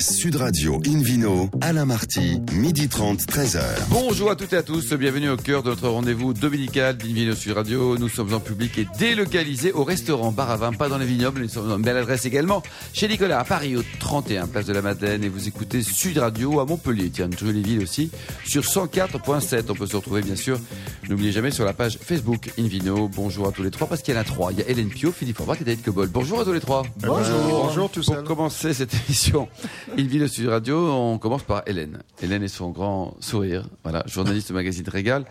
Sud Radio Invino, Alain Marty, midi 30, 13h. Bonjour à toutes et à tous, bienvenue au cœur de notre rendez-vous dominical d'Invino Sud Radio. Nous sommes en public et délocalisés au restaurant Bar à Vin, pas dans les vignobles, nous sommes dans une belle adresse également, chez Nicolas à Paris, au 31 Place de la Madeleine. Et vous écoutez Sud Radio à Montpellier, tiens, une jolie ville aussi, sur 104.7. On peut se retrouver bien sûr, n'oubliez jamais sur la page Facebook Invino. Bonjour à tous les trois, parce qu'il y en a trois. Il y a Hélène Pio, Philippe Forbach et David Cobol. Bonjour à tous les trois. Bonjour. Bonjour tous. Pour commencer cette émission, Invino Sud Radio, on commence par Hélène. Hélène et son grand sourire, voilà, journaliste au magazine Régal,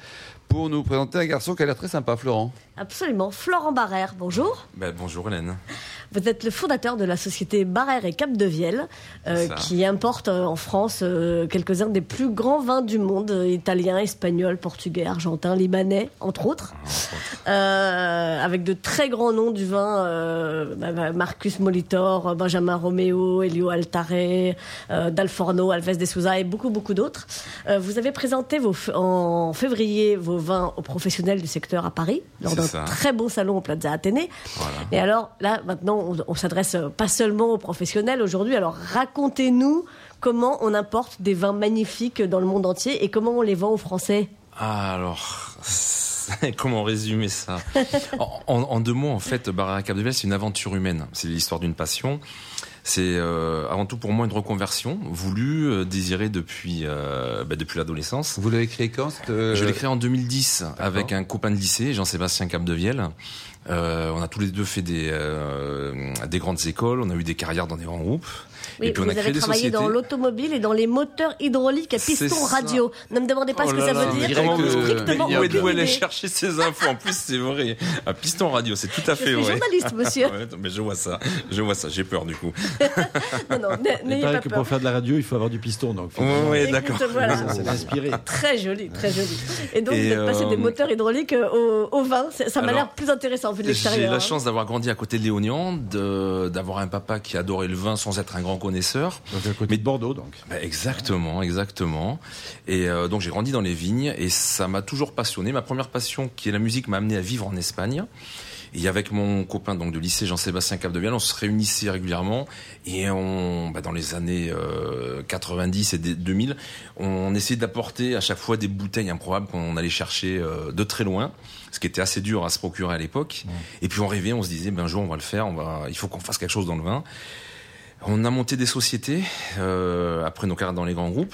pour nous présenter un garçon qui a l'air très sympa, Florent. Absolument. Florent Barrère, bonjour. Ben, bonjour Hélène. Vous êtes le fondateur de la société Barrère et Cap de Vielle, euh, qui importe euh, en France euh, quelques-uns des plus grands vins du monde, italiens, espagnols, portugais, argentins, libanais, entre autres, Euh, avec de très grands noms du vin, bah, bah, Marcus Molitor, Benjamin Romeo, Elio Altare, Dalforno, Alves de Souza et beaucoup, beaucoup d'autres. Vous avez présenté vos, en février vos vins aux professionnels du secteur à Paris, lors d'un très beau salon au Plaza Athénée. Voilà. Et alors, là, maintenant, on, on s'adresse euh, pas seulement aux professionnels aujourd'hui. Alors, racontez-nous comment on importe des vins magnifiques dans le monde entier et comment on les vend aux Français. Ah, alors, comment résumer ça? En, deux mots, en fait, Barra Cap de c'est une aventure humaine. C'est l'histoire d'une passion. C'est euh, avant tout pour moi une reconversion voulue, euh, désirée depuis euh, bah, depuis l'adolescence. Vous l'avez créé quand euh, Je l'ai créé en 2010 avec un copain de lycée, Jean-Sébastien Capdevielle. Euh, on a tous les deux fait des euh, des grandes écoles, on a eu des carrières dans des grands groupes. Oui, et puis on vous a créé avez des travaillé sociétés. dans l'automobile et dans les moteurs hydrauliques à piston radio. Ne me demandez pas Oh ce que là ça là, veut dire. euh, strictement Où elle idée. chercher ses infos En plus, c'est vrai. À Piston Radio, c'est tout à Je fait suis vrai. journaliste, monsieur. Ouais, mais je vois ça, je vois ça, j'ai peur du coup. Non, non, Il paraît que peur. pour faire de la radio, il faut avoir du piston. Donc, Écoute, d'accord. voilà. c'est inspiré. Très joli, très joli. Et donc, Et, vous êtes passé euh, des moteurs hydrauliques euh, au, au vin. Ça m'a l'air plus intéressant de J'ai la hein. chance d'avoir grandi à côté de Léognan, d'avoir un papa qui adorait le vin sans être un grand connaisseur. Donc, à côté de Bordeaux, donc. Bah, exactement, exactement. Et euh, donc j'ai grandi dans les vignes et ça m'a toujours passionné. Ma première passion, qui est la musique, m'a amené à vivre en Espagne. Et avec mon copain donc de lycée Jean-Sébastien Capdevielle, on se réunissait régulièrement et on, bah, dans les années euh, 90 et des- 2000, on essayait d'apporter à chaque fois des bouteilles improbables qu'on allait chercher euh, de très loin, ce qui était assez dur à se procurer à l'époque. Et puis on rêvait, on se disait, ben un jour on va le faire, on va, il faut qu'on fasse quelque chose dans le vin. On a monté des sociétés euh, après nos carrières dans les grands groupes.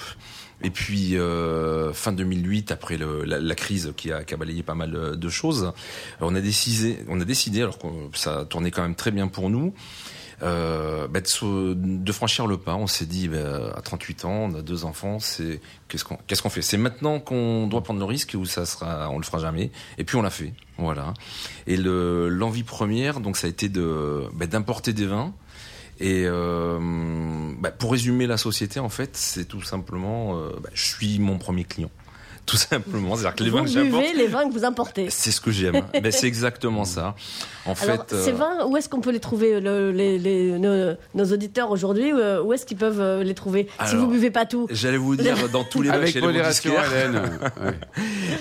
Et puis euh, fin 2008, après la, crise qui a, qui pas mal euh, de choses, on a décidé, on a décidé, alors que ça tournait quand même très bien pour nous, euh, bah, de, franchir le pas. On s'est dit, bah, à 38 ans, on a deux enfants, c'est qu'est-ce qu'on fait? C'est maintenant qu'on doit prendre le risque ou ça sera, on le fera jamais? Et puis on l'a fait, voilà. Et le l'envie première, donc ça a été bah, d'importer des vins. Et euh, bah, pour résumer la société, en fait, c'est tout simplement, euh, bah, je suis mon premier client, tout simplement. C'est-à-dire que les Vous vins que buvez les vins que vous importez. c'est ce que j'aime. ben, c'est exactement ça. En Alors, fait, ces euh, vins, où est-ce qu'on peut les trouver le- les, les- nos, nos auditeurs aujourd'hui Où est-ce qu'ils peuvent les trouver Si vous buvez pas tout? J'allais vous dire dans tous les Avec chez les modération. Hélène.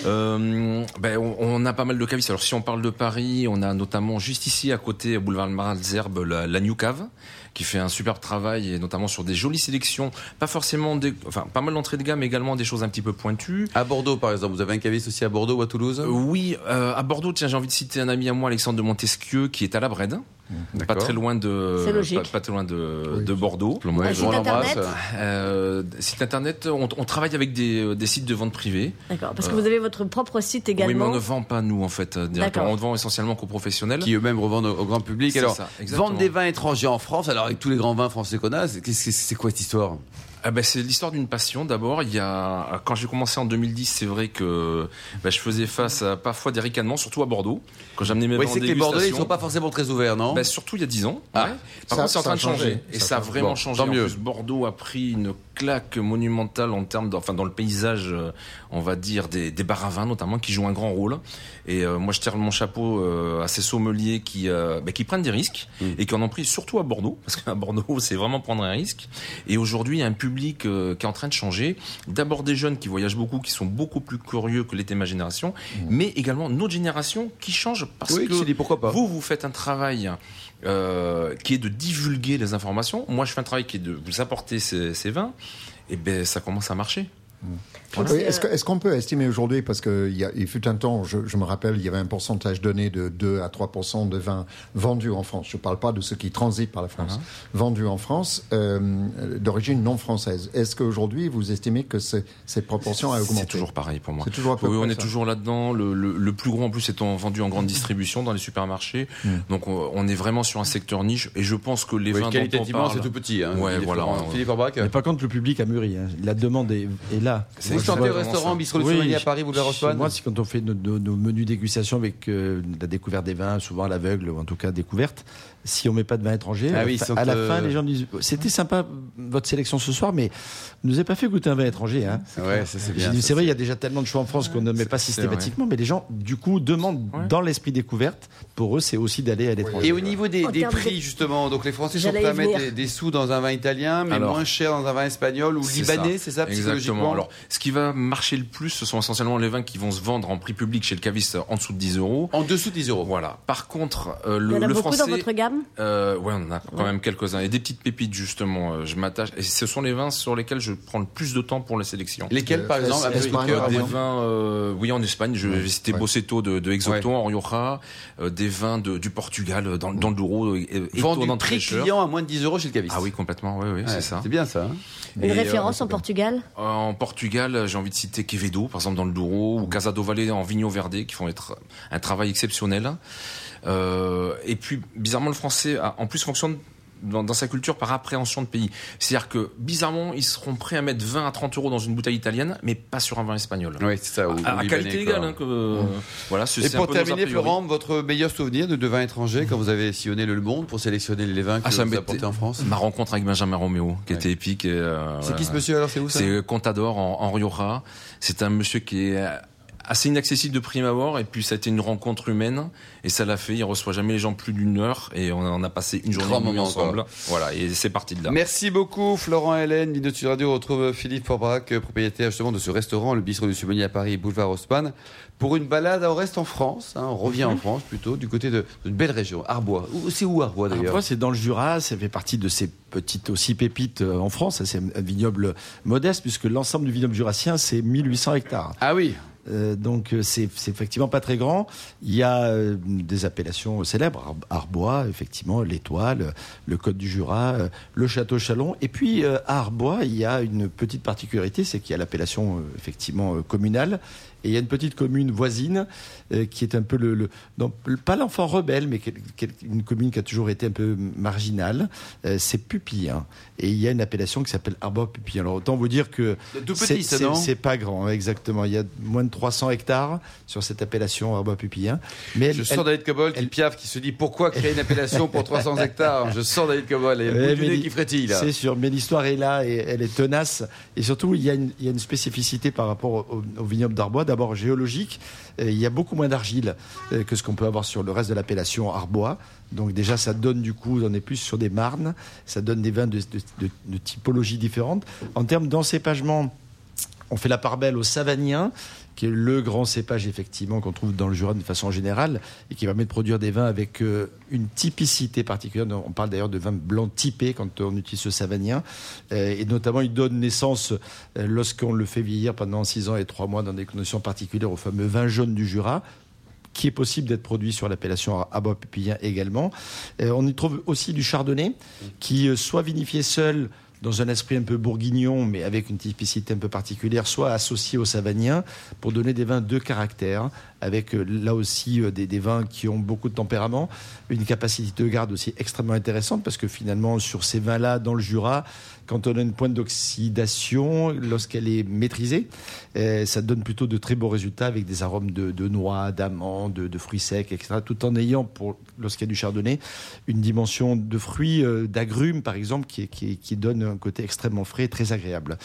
Euh, ben, on, on a pas mal de cavistes. Alors si on parle de Paris, on a notamment juste ici à côté, boulevard Malzerbe, la, la New Cave, qui fait un superbe travail et notamment sur des jolies sélections. Pas forcément des, enfin pas mal d'entrées de gamme, mais également des choses un petit peu pointues. À Bordeaux, par exemple, vous avez un caviste aussi à Bordeaux ou à Toulouse? Oui, euh, à Bordeaux, tiens, j'ai envie de citer un ami à moi, Alexandre de Montesquieu, qui est à la Brède, pas D'accord. très loin de. Pas, pas très loin de, de Bordeaux. Ouais, Un je- on site l'embrasse. internet Euh, site internet, on, on travaille avec des, des sites de vente privée. D'accord. Parce que vous avez votre propre site Oui, mais également. on ne vend pas nous en fait euh, directement. On vend essentiellement qu'aux professionnels. qui eux-mêmes revendent au, au grand public. Alors, ça, vendre des vins étrangers en France, alors avec tous les grands vins français qu'on a, c'est quoi cette histoire? Ah ben, c'est l'histoire d'une passion. D'abord, il y a quand j'ai commencé en 2010, c'est vrai que ben, je faisais face à parfois des ricanements, surtout à Bordeaux. Quand j'amenais mes Oui, c'est que les Bordelais, ils sont pas forcément très ouverts, non? Ben, surtout il y a 10 ans. Ah. ouais. Par Ça- contre, c'est en train de changer. Et Ça ça a vraiment Bon, changé. tant En mieux. plus, Bordeaux a pris une claque monumentale en termes, de- enfin, dans le paysage, euh, on va dire, des, des bars à vin notamment, qui jouent un grand rôle. Et euh, moi, je tire mon chapeau euh, à ces sommeliers qui, euh, ben, qui prennent des risques Mm. et qui en ont pris surtout à Bordeaux, parce qu'à Bordeaux, c'est vraiment prendre un risque. Et aujourd'hui, il y a un public euh, qui est en train de changer. D'abord des jeunes qui voyagent beaucoup, qui sont beaucoup plus curieux que l'était ma génération, mais également notre génération qui change parce Oui, que pourquoi pas. vous, vous faites un travail euh, qui est de divulguer les informations. Moi, je fais un travail qui est de vous apporter ces, ces vins. Et ben, ça commence à marcher. Oui, Est-ce qu'on peut estimer aujourd'hui, parce qu'il y a- il fut un temps, je, je me rappelle, il y avait un pourcentage donné de 2 à 3% de vins vendus en France. Je ne parle pas de ceux qui transitent par la France. Uh-huh. Vendus en France, euh, d'origine non française. Est-ce qu'aujourd'hui, vous estimez que cette proportion a augmenté? C'est toujours pareil pour moi. Toujours Oui, on est ça. toujours là-dedans. Le, le, le plus gros en plus étant vendu en grande distribution dans les supermarchés. Mm. Donc on, on est vraiment sur un secteur niche. Et je pense que les Oui, vins dont on qualitativement, parle, c'est tout petit. Hein, Ouais, Philippe voilà, Florent. Philippe Orbach. Mais par contre, le public a mûri. hein. La demande est, est là. C'est Vous chantez au restaurant du Oui, à Paris, boulevard chez Haussmann Moi, c'est quand on fait nos, nos- nos menus dégustation avec euh, la découverte des vins, souvent à l'aveugle, ou en tout cas découverte. Si on met pas de vin étranger, Ah à, la oui, fin- sont, à la euh, fin, les gens disent c'était sympa votre sélection ce soir, mais ne nous avez pas fait goûter un vin étranger. Hein. Ouais, c'est vrai, il y a déjà tellement de choix en France qu'on ne met pas systématiquement, mais les gens, du coup, demandent Ouais. dans l'esprit découverte. Pour eux, c'est aussi d'aller à l'étranger. Et au niveau des, des de- prix, justement, donc les Français sont prêts à mettre des, des sous dans un vin italien, mais Alors, moins cher dans un vin espagnol ou libanais, c'est ça, Exactement. Alors, ce qui va marcher le plus, ce sont essentiellement les vins qui vont se vendre en prix public chez le caviste en dessous de 10 euros. En dessous de 10 euros. Voilà. Par contre, euh, il le, y en a le beaucoup français, dans votre gamme? euh, ouais, on en a quand même quelques-uns et des petites pépites justement. euh, je m'attache et ce sont les vins sur lesquels je prends le plus de temps pour les sélections. Lesquels, par Euh, exemple, un peu Espagne, coup de cœur, par des exemple. vins, euh, oui, en Espagne, je vais citer de, de Exoto en Rioja, euh, des vins de, du Portugal euh, dans, dans le Douro, euh, Vendu fraîcheur. client à moins de 10 euros chez le caviste. Ah oui, complètement, oui, oui, Ouais, c'est ça. C'est bien ça. hein. Une Et, euh, référence en Portugal? En Portugal, j'ai envie de citer Quevedo, par exemple dans le Douro, ou Casa do Valle en Vigno Verde, qui font être un travail exceptionnel. Euh, et puis, bizarrement, le français, a- en plus, fonctionne dans, dans sa culture par appréhension de pays. C'est-à-dire que, bizarrement, ils seront prêts à mettre 20 à 30 euros dans une bouteille italienne, mais pas sur un vin espagnol. Oui, c'est ça. ou- À, ou à libanais, qualité quoi. égale. Hein, que, Voilà, c'est Et pour terminer. Florent, votre meilleur souvenir de, de vin étranger quand vous avez sillonné le monde pour sélectionner les vins que Ah, ça vous apportez en France? Ma rencontre avec Benjamin Roméo, qui Ouais. était épique. euh, C'est voilà. qui ce monsieur alors C'est où ça? C'est Contador en, en Rioja. C'est un monsieur qui est assez inaccessible de prime abord et puis ça a été une rencontre humaine et ça l'a fait. Il reçoit jamais les gens plus d'une heure et on en a passé une journée moment, ensemble. Voilà et c'est parti de là. Merci beaucoup Florent Hélène. Dino Sud Radio on retrouve Philippe Forbrac, propriétaire justement de ce restaurant, le Bistrot du Souvenier à Paris, boulevard Haussmann, pour une balade au reste en France. hein. on revient en France plutôt, du côté de- d'une belle région, Arbois. C'est où Arbois d'ailleurs Arbois, c'est dans le Jura, ça fait partie de ces petites aussi pépites euh, en France. C'est un vignoble modeste puisque l'ensemble du vignoble jurassien, c'est 1800 hectares. Ah oui, Euh, donc euh, c'est effectivement pas très grand. Il y a euh, des appellations célèbres, Ar- Arbois, effectivement, l'Étoile, le Côte du Jura, euh, le Château Chalon. Et puis à Arbois, il y a une petite particularité, c'est qu'il y a l'appellation effectivement communale. Et il y a une petite commune voisine qui est un peu le, le non, pas l'enfant rebelle, mais quel- quel- une commune qui a toujours été un peu marginale. C'est Pupillin. Et il y a une appellation qui s'appelle Arbois-Pupillin. Alors autant vous dire que C'est pas grand, exactement. Il y a moins de 300 hectares sur cette appellation Arbois-Pupillin. Mais elle- je elle- sens David Cobol qui elle- piaffe, qui se dit pourquoi créer une appellation pour 300 hectares? Je sens David Cobol et le Ouais, il- qui frétille là. C'est sûr, mais l'histoire est là et elle est tenace. Et surtout, il y a une, il y a une spécificité par rapport au, au vignoble d'Arbois. D'abord géologique, Euh, il y a beaucoup moins d'argile euh, que ce qu'on peut avoir sur le reste de l'appellation Arbois. Donc déjà, ça donne du coup, on est plus sur des marnes, ça donne des vins de, de, de- de typologie différentes. En termes d'encépagement, on fait la part belle au Savagnin, qui est le grand cépage effectivement qu'on trouve dans le Jura de façon générale et qui permet de produire des vins avec euh, une typicité particulière. On parle d'ailleurs de vins blancs typés quand on utilise ce Savagnin. Euh, et notamment, il donne naissance, euh, lorsqu'on le fait vieillir pendant 6 ans et 3 mois dans des conditions particulières, au fameux vin jaune du Jura qui est possible d'être produit sur l'appellation Arbois Pupillin également. On y trouve aussi du chardonnay, qui euh, soit vinifié seul dans un esprit un peu bourguignon, mais avec une typicité un peu particulière, soit associé au savagnin, pour donner des vins de caractère, avec euh, là aussi euh, des, vins qui ont beaucoup de tempérament, une capacité de garde aussi extrêmement intéressante, parce que finalement, sur ces vins-là, dans le Jura, quand on a une pointe d'oxydation, lorsqu'elle est maîtrisée, euh, ça donne plutôt de très beaux résultats avec des arômes de, noix, d'amandes, de, fruits secs, etc. Tout en ayant, lorsqu'il y a du chardonnay, une dimension de fruits, d'agrumes par exemple, qui, donne un côté extrêmement frais, très agréable.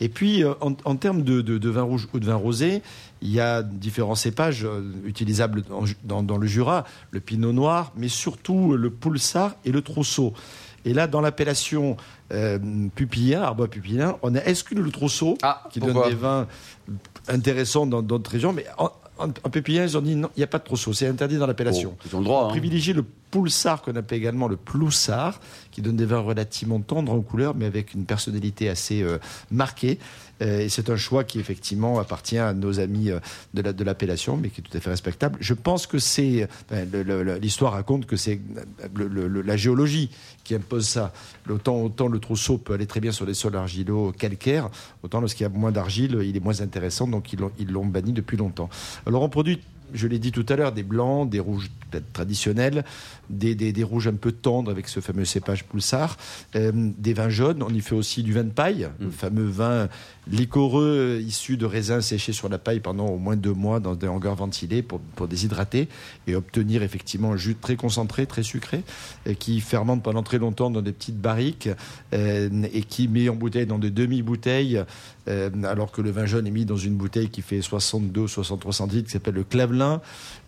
Et puis, en, en termes de, de, de vin rouge ou de vin rosé, il y a différents cépages euh, utilisables dans, dans- dans le Jura, le pinot noir, mais surtout le poulsard et le trousseau Et là, dans l'appellation euh, pupillien, Arbois pupillin, on a exclu le trousseau, Ah, qui donne des vins intéressants dans d'autres régions, mais en, en, en pupillin, ils ont dit non, il n'y a pas de trousseau, c'est interdit dans l'appellation. Oh, ils ont le droit. On hein. privilégie le poulsard qu'on appelle également le ploussard, qui donne des vins relativement tendres en couleur, mais avec une personnalité assez euh, marquée. Euh, et c'est un choix qui effectivement appartient à nos amis euh, de la- de l'appellation, mais qui est tout à fait respectable. Je pense que c'est l'histoire raconte que c'est la géologie qui impose ça. Autant, autant le trousseau peut aller très bien sur les sols argilo calcaires, autant lorsqu'il y a moins d'argile, il est moins intéressant, donc ils l'ont banni depuis longtemps. Alors on produit je l'ai dit tout à l'heure, des blancs, des rouges peut-être traditionnels, des, des- des rouges un peu tendres avec ce fameux cépage Poulsard, euh, des vins jaunes. On y fait aussi du vin de paille, le fameux vin liquoreux issu de raisins séchés sur la paille pendant au moins deux mois dans des hangars ventilés pour, pour déshydrater et obtenir effectivement un jus très concentré, très sucré, et qui fermente pendant très longtemps dans des petites barriques euh, et qui met en bouteille dans des demi-bouteilles, euh, alors que le vin jaune est mis dans une bouteille qui fait 62 63 centilitres, qui s'appelle le Clavelin,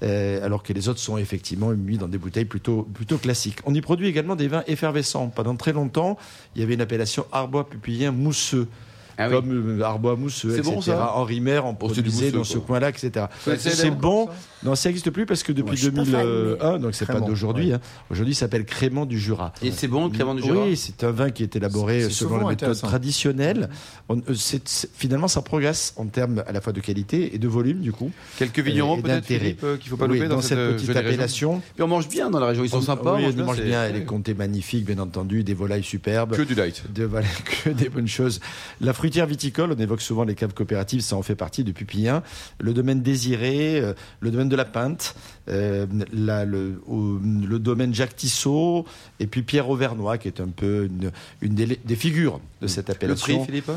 euh, alors que les autres sont effectivement mis dans des bouteilles plutôt, plutôt classiques. On y produit également des vins effervescents. Pendant très longtemps, il y avait une appellation Arbois pupillien mousseux. Ah oui. comme euh, Arbois mousseux, C'est etc. bon, ça Henri Maire en Oh, produisait dans ce coin-là, etc. C'est bon. Non, ça n'existe plus parce que depuis Moi, je suis pas fan, 2001, donc c'est pas d'aujourd'hui. ouais. hein. Aujourd'hui, il s'appelle Crément du Jura. Et c'est bon, crément du Jura Oui, c'est un vin qui est élaboré selon la méthode traditionnelle. On- euh, finalement, ça progresse en termes à la fois de qualité et de volume, du coup. Quelques vignerons Et peut-être, euh, qu'il faut pas Oui, louper dans dans cette euh, petite appellation. Puis on mange bien dans la région, ils sont On- sympas. Oui, on mange bien, les comtés magnifiques, bien entendu, des volailles superbes. Que du light. Que des bonnes choses. La fruitière viticole, on évoque souvent les caves coopératives, ça en fait partie depuis Pillin. Le domaine désiré, euh, le domaine de la Pinte, euh, la- le, au- le domaine Jacques Tissot, et puis Pierre Auvernois, qui est un peu une, une des, des figures de cette Le appellation. prix, Philippe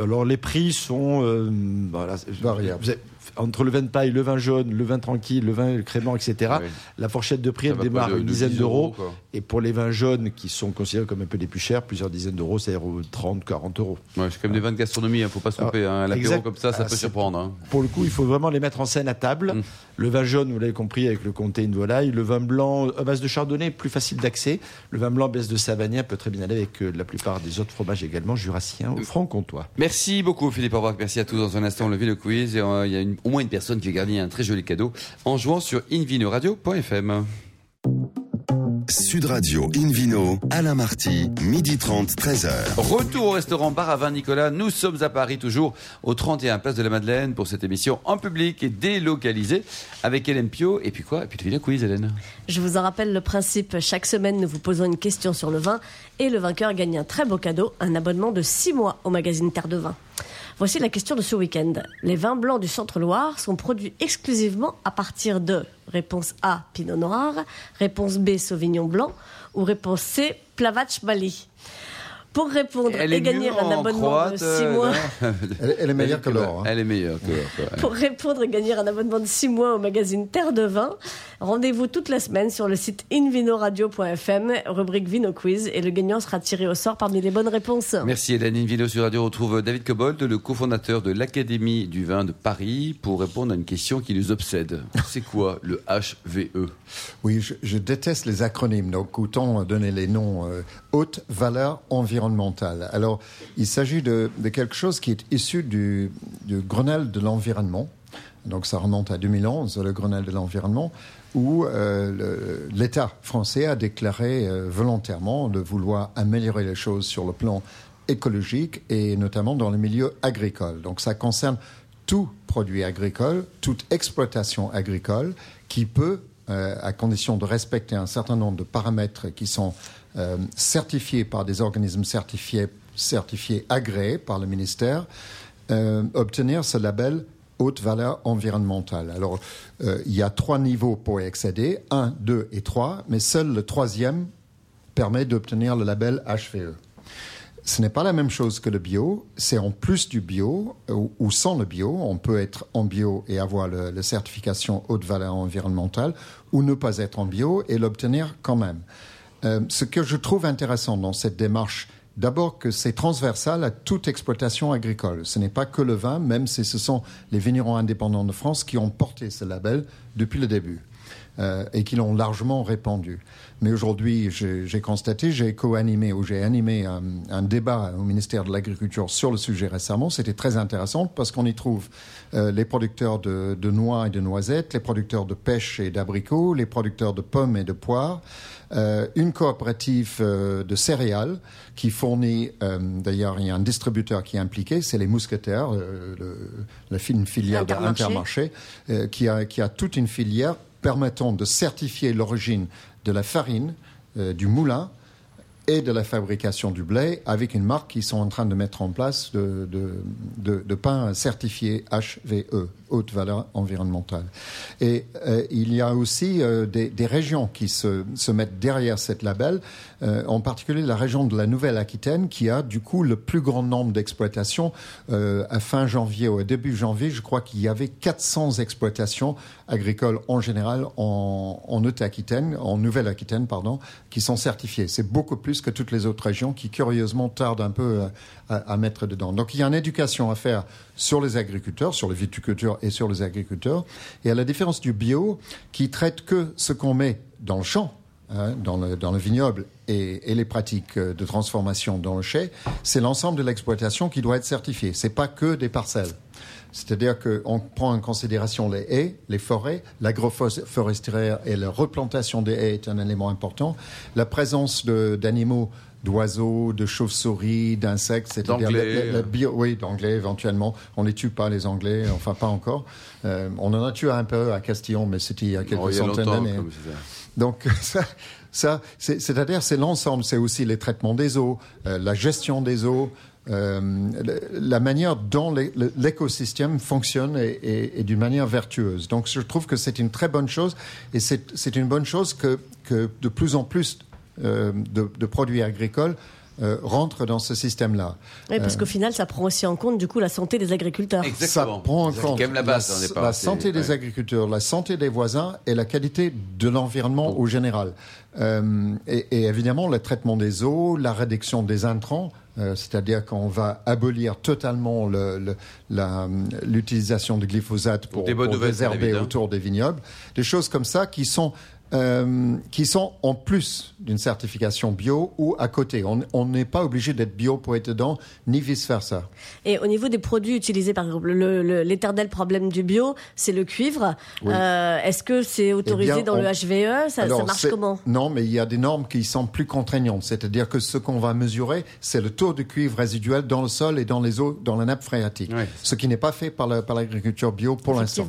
Alors les prix sont euh, voilà, Variables. entre le vin de paille, le vin jaune, le vin tranquille, le vin crément, etc. Oui. La fourchette de prix Ça elle démarre de- à une de dizaine 10 d'euros. Et pour les vins jaunes qui sont considérés comme un peu les plus chers, plusieurs dizaines d'euros, c'est-à-dire aux 30, 40 euros. Ouais, c'est comme des vins de gastronomie, il ne faut pas se tromper. Hein. L'apéro comme ça, ça Ah, peut surprendre. Hein. Pour le coup, il faut vraiment les mettre en scène à table. Mm. Le vin jaune, vous l'avez compris, avec le comté une volaille. Le vin blanc à base de chardonnay, plus facile d'accès. Le vin blanc à base de savagnin peut très bien aller avec euh, la plupart des autres fromages également, jurassiens ou franc-comtois. Merci beaucoup Philippe Aubrac, merci à tous. Dans un instant, on le quiz et euh, il y a une- au moins une personne qui va gagner un très joli cadeau en jouant sur invinoradio.fm. Sud Radio Invino, Alain Marty, midi 30, 13h. Retour au restaurant Bar à Vin Nicolas. Nous sommes à Paris, toujours au 31 Place de la Madeleine pour cette émission en public et délocalisée avec Hélène Pio. Et puis quoi? Et puis tu le quiz, Hélène. Je vous en rappelle le principe. Chaque semaine, nous vous posons une question sur le vin et le vainqueur gagne un très beau cadeau, un abonnement de 6 mois au magazine Terre de Vin. Voici la question de ce week-end. Les vins blancs du Centre-Loire sont produits exclusivement à partir de réponse A, Pinot Noir, réponse B, Sauvignon Blanc ou réponse C, Plavatch Bali. Pour répondre Elle et gagner un en abonnement croate, de 6 euh, mois. Elle, elle est meilleure que l'or. hein. Elle est meilleure que l'or. quoi. Pour répondre et gagner un abonnement de 6 mois au magazine Terre de Vin, rendez-vous toute la semaine sur le site invinoradio.fm, rubrique Vino Quiz, et le gagnant sera tiré au sort parmi les bonnes réponses. Merci Hélène. Une vidéo sur Radio retrouve David Cobold, le cofondateur de l'Académie du vin de Paris, pour répondre à une question qui nous obsède. C'est quoi le HVE Oui, je, je déteste les acronymes, donc autant donner les noms. euh, haute valeur environnementale. Alors, il s'agit de, quelque chose qui est issu du, Grenelle de l'environnement. Donc, ça remonte à 2011, le Grenelle de l'environnement, où euh, l'État français a déclaré euh, volontairement de vouloir améliorer les choses sur le plan écologique et notamment dans le milieu agricole. Donc, ça concerne tout produit agricole, toute exploitation agricole qui peut, euh, à condition de respecter un certain nombre de paramètres qui sont euh, certifiés par des organismes certifiés, certifiés agréés par le ministère, euh, obtenir ce label haute valeur environnementale. Alors, euh, il y a trois niveaux pour y accéder, un, deux et trois, mais seul le troisième permet d'obtenir le label HVE. Ce n'est pas la même chose que le bio, c'est en plus du bio ou, ou sans le bio. On peut être en bio et avoir la certification haute valeur environnementale ou ne pas être en bio et l'obtenir quand même. Euh, ce que je trouve intéressant dans cette démarche, d'abord que c'est transversal à toute exploitation agricole. Ce n'est pas que le vin, même si ce sont les vignerons indépendants de France qui ont porté ce label depuis le début. Euh, et qui l'ont largement répandu. Mais aujourd'hui, j'ai constaté, j'ai co-animé ou j'ai animé un, un débat au ministère de l'Agriculture sur le sujet récemment. C'était très intéressant parce qu'on y trouve euh, les producteurs de, de noix et de noisettes, les producteurs de pêche et d'abricots, les producteurs de pommes et de poires, euh, une coopérative euh, de céréales qui fournit, euh, d'ailleurs, il y a un distributeur qui est impliqué, c'est les mousquetaires, euh, le, la filière Intermarché. d'Intermarché, euh, qui, a, qui a toute une filière permettant de certifier l'origine de la farine, euh, du moulin et de la fabrication du blé avec une marque qu'ils sont en train de mettre en place de, de, de, de pain certifié HVE, haute valeur environnementale. Et euh, il y a aussi euh, des, régions qui se, se mettent derrière cette label, euh, en particulier la région de la Nouvelle-Aquitaine qui a du coup le plus grand nombre d'exploitations. À fin janvier ou début janvier, je crois qu'il y avait 400 exploitations agricoles en général en, en Nouvelle-Aquitaine, pardon, qui sont certifiées. C'est beaucoup plus que toutes les autres régions qui, curieusement, tardent un peu euh, à, mettre dedans. Donc il y a une éducation à faire sur les agriculteurs, sur les viticulteurs et sur les agriculteurs. Et à la différence du bio, qui traite que ce qu'on met dans le champ, hein, dans, le, dans le vignoble et, et les pratiques euh, de transformation dans le chai, c'est l'ensemble de l'exploitation qui doit être certifié. C'est pas que des parcelles. C'est-à-dire qu'on prend en considération les haies, les forêts, l'agroforesterie et la replantation des haies est un élément important. La présence d'animaux, d'oiseaux, de chauves-souris, d'insectes, c'est-à-dire oui, d'anglais éventuellement. On les tue pas les anglais, enfin pas encore. Euh, on en a tué un peu à Castillon, mais c'était il y a quelques Oh, il y a centaines d'années. Donc ça, ça c'est- c'est-à-dire c'est l'ensemble, c'est aussi les traitements des eaux, euh, la gestion des eaux, euh, la manière dont l'écosystème fonctionne et, et- et d'une manière vertueuse. Donc je trouve que c'est une très bonne chose et c'est une bonne chose que, que de plus en plus euh, de, de produits agricoles euh, rentrent dans ce système-là. Oui, parce qu'au final, ça prend aussi en compte du coup la santé des agriculteurs. Exactement. Ça prend en compte quand même la base la, au départ. la C'est- santé des ouais. agriculteurs, la santé des voisins et la qualité de l'environnement au général. Euh, et, et évidemment, le traitement des eaux, la réduction des intrants, euh, c'est-à-dire qu'on va abolir totalement le- le- la- l'utilisation de glyphosate pour, pour hein. autour des vignobles, des choses comme ça qui sont euh, qui sont en plus d'une certification bio ou à côté. On n'est pas obligé d'être bio pour être dedans, ni vice versa. Et au niveau des produits utilisés, par exemple, le- le- l'éternel problème du bio, c'est le cuivre. Oui. Euh, Est-ce que c'est autorisé Eh bien, dans le HVE ça, marche comment? Non, mais il y a des normes qui sont plus contraignantes. C'est-à-dire que ce qu'on va mesurer, c'est le taux de cuivre résiduel dans le sol et dans les eaux, dans la nappe phréatique. Ce qui n'est pas fait par la- par l'agriculture bio pour l'instant.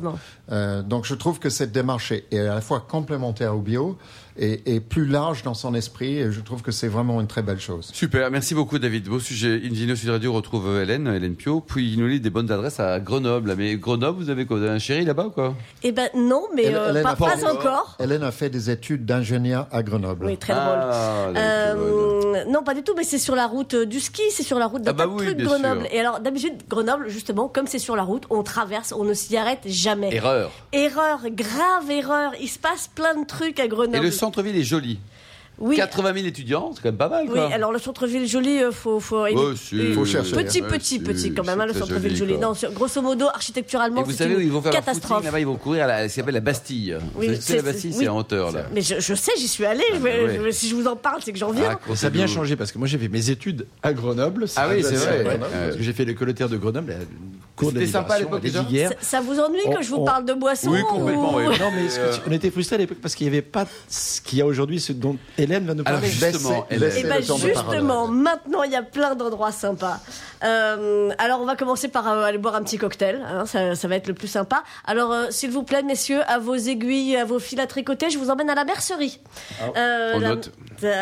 Euh, donc, je trouve que cette démarche est à la fois complémentaire au bio et, et plus large dans son esprit. Et je trouve que c'est vraiment une très belle chose. Super, merci beaucoup David. Beau sujet. Sud Radio retrouve Hélène, Hélène Pio, puis il nous lit des bonnes adresses à Grenoble. Mais Grenoble, vous avez quoi Vous avez un chéri là-bas ou quoi? Eh ben non, mais Elle- euh, pas, n'a pas pas encore. Hélène a fait des études d'ingénieur à Grenoble. Oui, très drôle. Ah, Euh, non, pas du tout, mais c'est sur la route euh, du ski, c'est sur la route d'un Ah bah tas de oui, trucs, bien Grenoble. sûr. Et alors, d'habitude, Grenoble, justement, comme c'est sur la route, on traverse, on ne s'y arrête jamais. Erreur. Erreur, grave erreur. Il se passe plein de trucs à Et Grenoble. le centre-ville est joli. Oui, 80 000 étudiants, c'est quand même pas mal oui, alors le centre-ville joli, euh, faut, faut, il Ouais, il faut chercher, Petit, petit, si, petit quand même, hein, le c'est centre-ville joli. Non, grosso modo, architecturalement, Et vous c'est savez où une ils vont faire catastrophe. là-bas? Ils vont courir à la, ce qu'on appelle la Bastille. Vous Oui, c'est la c'est- Bastille, oui. c'est en hauteur là. Mais je, je sais, j'y suis allée. je vais- bah ouais. si je vous en parle, c'est que j'en viens. Ah, Ça a bien changé parce que moi j'ai fait mes études à Grenoble. Ah oui, c'est vrai. Parce que j'ai fait l'école de de Grenoble, la cours de C'était sympa à l'époque, des déjà. Ça- vous ennuie que je vous parle de boissons Oui, complètement. Non, mais tu- on était frustrés à l'époque parce qu'il n'y avait pas ce qu'il y a aujourd'hui, ce dont Hélène va nous Alors, parler. justement, Laissez- Hélène. Et ben justement, maintenant il y a plein d'endroits sympas. Euh, alors on va commencer par euh, aller boire un petit cocktail, hein, ça, ça va être le plus sympa. Alors euh, s'il vous plaît, messieurs, à vos aiguilles, à vos fils à tricoter, je vous emmène à la mercerie. Euh, On la- note.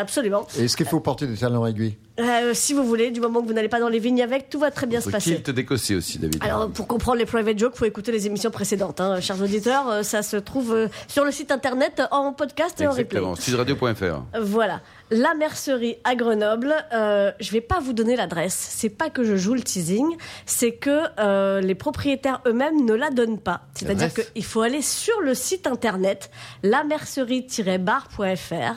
Absolument. Et Est-ce qu'il faut porter des talons aiguilles Euh, si vous voulez, du moment que vous n'allez pas dans les vignes avec, tout va très bien se Faut passer. kilt d'écossais aussi, David. Alors, pour comprendre les private jokes, faut écouter les émissions précédentes, hein, chers auditeurs. Euh, Ça se trouve euh, sur le site internet en podcast et en replay. Sudradio.fr. Voilà, la mercerie à Grenoble. Euh, je vais pas vous donner l'adresse. C'est pas que je joue le teasing, c'est que euh, les propriétaires eux-mêmes ne la donnent pas. C'est-à-dire qu'il faut aller sur le site internet lamercerie-bar.fr,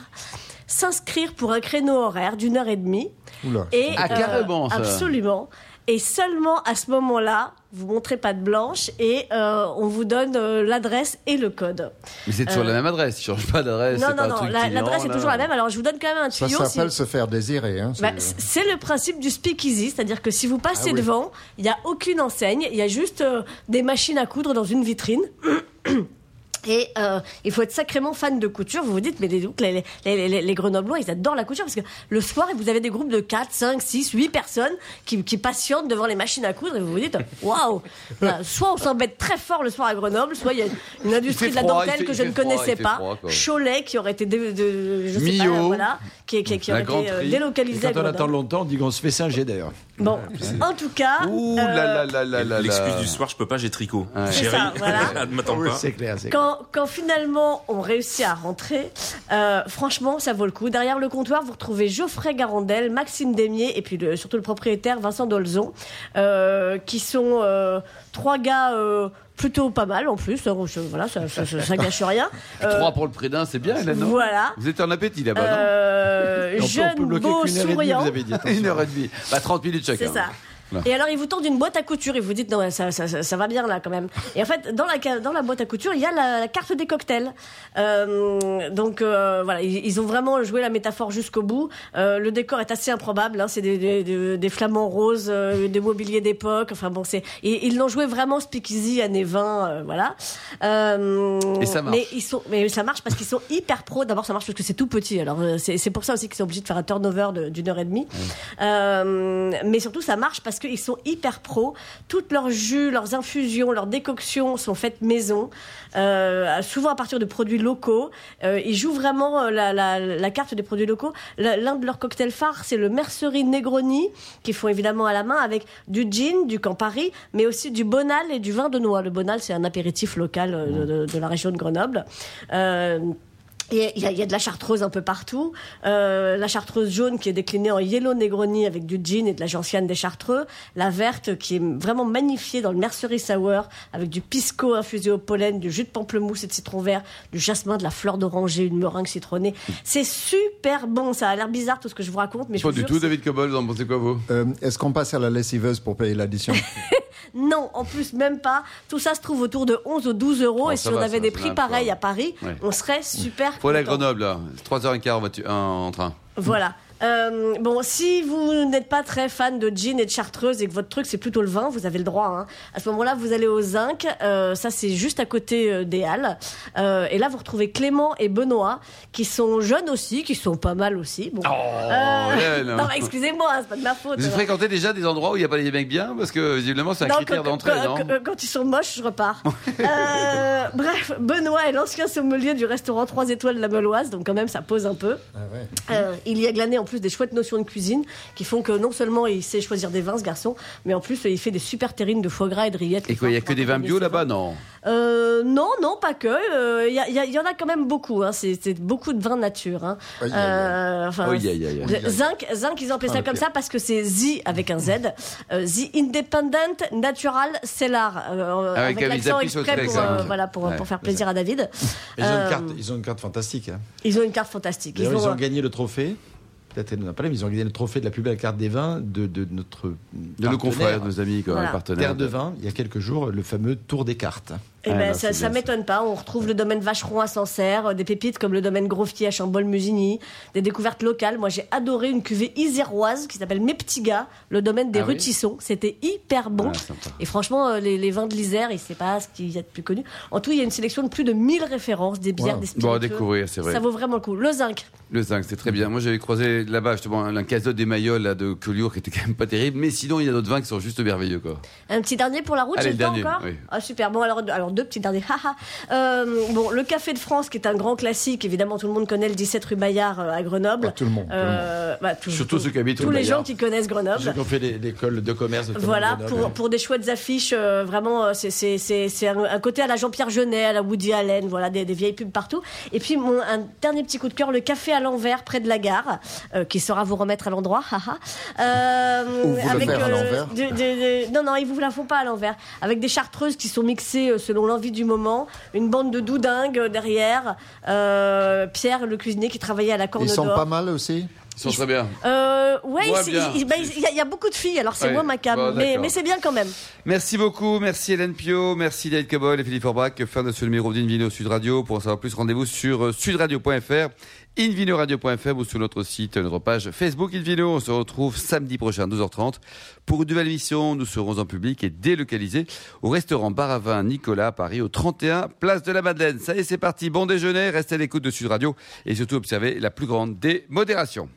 s'inscrire pour un créneau horaire d'une heure et demie. Oula. Et, Ah, carrément, ça. Absolument. Et seulement à ce moment-là, vous montrez patte blanche et euh, on vous donne euh, l'adresse et le code. Mais c'est toujours Euh, la même adresse, il change pas d'adresse. non, pas non, non, la- l'adresse est là. toujours la même. Alors je vous donne quand même un Ça tuyau. si- s'appelle se faire désirer. Hein, Bah, c'est- le principe du speakeasy, c'est-à-dire que si vous passez Ah oui. devant, il n'y a aucune enseigne, il y a juste euh, des machines à coudre dans une vitrine. Et euh, il faut être sacrément fan de couture. Vous vous dites, mais les, les, les, les, les Grenoblois, ils adorent la couture parce que le soir, vous avez des groupes de 4, 5, 6, 8 personnes qui, qui patientent devant les machines à coudre et vous vous dites, waouh Voilà, Soit on s'embête très fort le soir à Grenoble, soit il y a une industrie de la froid, dentelle fait- que je ne froid, connaissais pas. froid. Cholet qui aurait été, dé- de, je sais pas, voilà, qui, qui, qui La aurait été euh. Et quand on attend longtemps, on dit qu'on se fait singer d'ailleurs. Bon, en tout cas, Ouh euh, là là là là là L'excuse du soir, je peux pas, j'ai tricot. Ouais. Chérie, voilà. ne m'attend Oui, pas. c'est clair, c'est clair. Quand, quand finalement on réussit à rentrer, euh, franchement, ça vaut le coup. Derrière le comptoir, vous retrouvez Geoffrey Garandel, Maxime Demier et puis le- surtout le propriétaire Vincent Dolzon, euh, qui sont euh, trois gars euh, plutôt pas mal en plus. Voilà, ça, ça, ça- ça gâche rien. Euh, Trois pour le prix d'un, c'est bien, non? voilà. Vous êtes en appétit là-bas, Euh, On peut- on jeune, beau, souriant. non. Une heure et demie. Bah, 30 minutes chacun. C'est ça. Et alors, ils vous tendent une boîte à couture et vous dites, non, ça, ça, ça, ça va bien là quand même. Et en fait, dans la, dans la boîte à couture, il y a la, la carte des cocktails. Euh, donc euh, voilà, ils, ils ont vraiment joué la métaphore jusqu'au bout. Euh, le décor est assez improbable. Hein, c'est des, des, des- des flamants roses, euh, des mobiliers d'époque. Enfin bon, c'est ils l'ont joué vraiment speakeasy années 20, euh, voilà. Euh, Et ça marche. Mais ils sont, mais ça marche parce qu'ils sont hyper pros. D'abord, ça marche parce que c'est tout petit. Alors c'est c'est pour ça aussi qu'ils sont obligés de faire un turnover d'une heure et demie. Euh, mais surtout, ça marche parce qu'ils sont hyper pros. Toutes leurs jus, leurs infusions, leurs décoctions sont faites maison, euh, souvent à partir de produits locaux. Euh, ils jouent vraiment euh, la, la, la carte des produits locaux. L'un de leurs cocktails phares, c'est le Mercerie Negroni, qu'ils font évidemment à la main avec du gin, du Campari, mais aussi du Bonal et du vin de noix. Le Bonal, c'est un apéritif local euh, de, de- de la région de Grenoble. Euh, et il y, a, il y a de la chartreuse un peu partout. Euh, la chartreuse jaune qui est déclinée en yellow negroni avec du gin et de la gentiane des chartreux. La verte qui est vraiment magnifiée dans le mercery sour avec du pisco infusé au pollen, du jus de pamplemousse et de citron vert, du jasmin, de la fleur d'oranger, une meringue citronnée. C'est super bon. Ça a l'air bizarre tout ce que je vous raconte, mais je Pas vous du jure, tout, David Cobol, vous en pensez quoi, vous? Euh, Est-ce qu'on passe à la lessiveuse pour payer l'addition? Non, en plus, même pas. Tout ça se trouve autour de 11 ou 12 euros. Oh, et si on va, avait ça, des prix pareils à Paris, Ouais. on serait super Faut aller à. Grenoble, là. 3h15 en, voiture- en train. Voilà. Euh, bon, si vous n'êtes pas très fan de gin et de chartreuse et que votre truc c'est plutôt le vin, vous avez le droit. Hein. À ce moment-là, vous allez au Zinc. Euh, ça, c'est juste à côté euh, des Halles. Euh, et là, vous retrouvez Clément et Benoît, qui sont jeunes aussi, qui sont pas mal aussi. Bon. Euh, là. non, excusez-moi, hein, c'est pas de ma faute. Vous fréquentez déjà des endroits où il n'y a pas des mecs bien? Parce que visiblement, c'est un Non, critère quand- d'entrée, quand, non quand- ils sont moches, je repars. Euh, bref, Benoît est l'ancien sommelier du restaurant 3 étoiles de la Meloise, donc quand même ça pose un peu. Euh, il y a glané en plus des chouettes notions de cuisine qui font que non seulement il sait choisir des vins, ce garçon, mais en plus il fait des super terrines de foie gras et de rillettes. Et quoi, il n'y a que des vins bio là-bas? Non. Euh, non, non, pas que. Euh, Il y, il y en a quand même beaucoup. Hein. C'est beaucoup de vins nature. Hein. Euh, enfin. Zinc, Zinc, ils ont appelé Ah, ça le comme ça parce que c'est Z avec un Z. Euh, The Independent Natural Cellar. Euh, Avec avec un l'accent exprès pour, euh, exact. voilà, pour, Ouais, pour faire plaisir à David. Ils ont, Euh, une carte, ils ont une carte fantastique. hein. Ils ont une carte fantastique. Ils D'ailleurs, ils ont, ont gagné le trophée. Mais ils ont gagné le trophée de la plus belle carte des vins de, de notre De nos confrères, de nos amis, quoi, Voilà. partenaires. Terre de vin, il y a quelques jours, le fameux tour des cartes. Eh Ah, ben, ça, c'est ça m'étonne pas. On retrouve le domaine Vacheron à Sancerre, euh, des pépites comme le domaine Groffier à Chambol-Musigny, des découvertes locales. Moi, j'ai adoré une cuvée iséroise qui s'appelle Mes petits gars, le domaine des Ah oui Rutissons. C'était hyper bon. Ah. Et franchement, euh, les, les vins de l'Isère, il sait pas ce qu'il y a de plus connu. En tout, il y a une sélection de plus de 1000 références, des bières, Wow. des Bon, spiritueux. à découvrir, c'est vrai. Ça vaut vraiment le coup. Le zinc. Le zinc, c'est très bien. Moi, j'avais croisé là-bas, justement, un casote des Mayol là, de Collioure qui était quand même pas terrible. Mais sinon, il y a d'autres vins qui sont juste merveilleux, quoi. Un petit dernier pour la route, Allez, le temps dernier, encore oui. Ah super, bon alors, alors deux petits derniers. haha. euh, bon, le Café de France qui est un grand classique, évidemment tout le monde connaît le 17 rue Bayard euh, à Grenoble. Pas tout le monde, tout le Euh, bah, tout- Surtout tout- ceux qui habitent Tous rue les Bayard. gens qui connaissent Ceux Grenoble. qui ont fait l'école de commerce de Voilà, Grenoble. pour, pour des chouettes affiches, euh, vraiment, euh, c'est- un, un côté à la Jean-Pierre Jeunet, à la Woody Allen, voilà, des, des vieilles pubs partout. Et puis, mon, un dernier petit coup de cœur, le café à l'envers, près de la gare, euh, qui saura vous remettre à l'endroit. Euh, Ou vous à l'envers. de- non, non, ils vous la font pas à l'envers. Avec des chartreuses qui sont mixées euh, selon l'envie du moment, une bande de doudingues derrière, euh, Pierre, le cuisinier qui travaillait à la Corne Ils sont pas mal aussi Ils sont très bien. Euh, ouais, Moi, il- bah, y, a- il y a beaucoup de filles, alors c'est Ouais, moins ma cam, bon, mais, d'accord. mais c'est bien quand même. Merci beaucoup, merci Hélène Pio, merci David Cobol et Philippe Forbach. Fin de ce numéro d'Invino Sud Radio. Pour en savoir plus, rendez-vous sur euh, sudradio.fr, invinoradio.fr ou sur notre site, notre page Facebook Invino. On se retrouve samedi prochain à 12h30 pour une nouvelle émission. Nous serons en public et délocalisés au restaurant Bar à Vin Nicolas Paris au 31 Place de la Madeleine. Ça y est, c'est parti. Bon déjeuner, restez à l'écoute de Sud Radio et surtout observez la plus grande des modérations.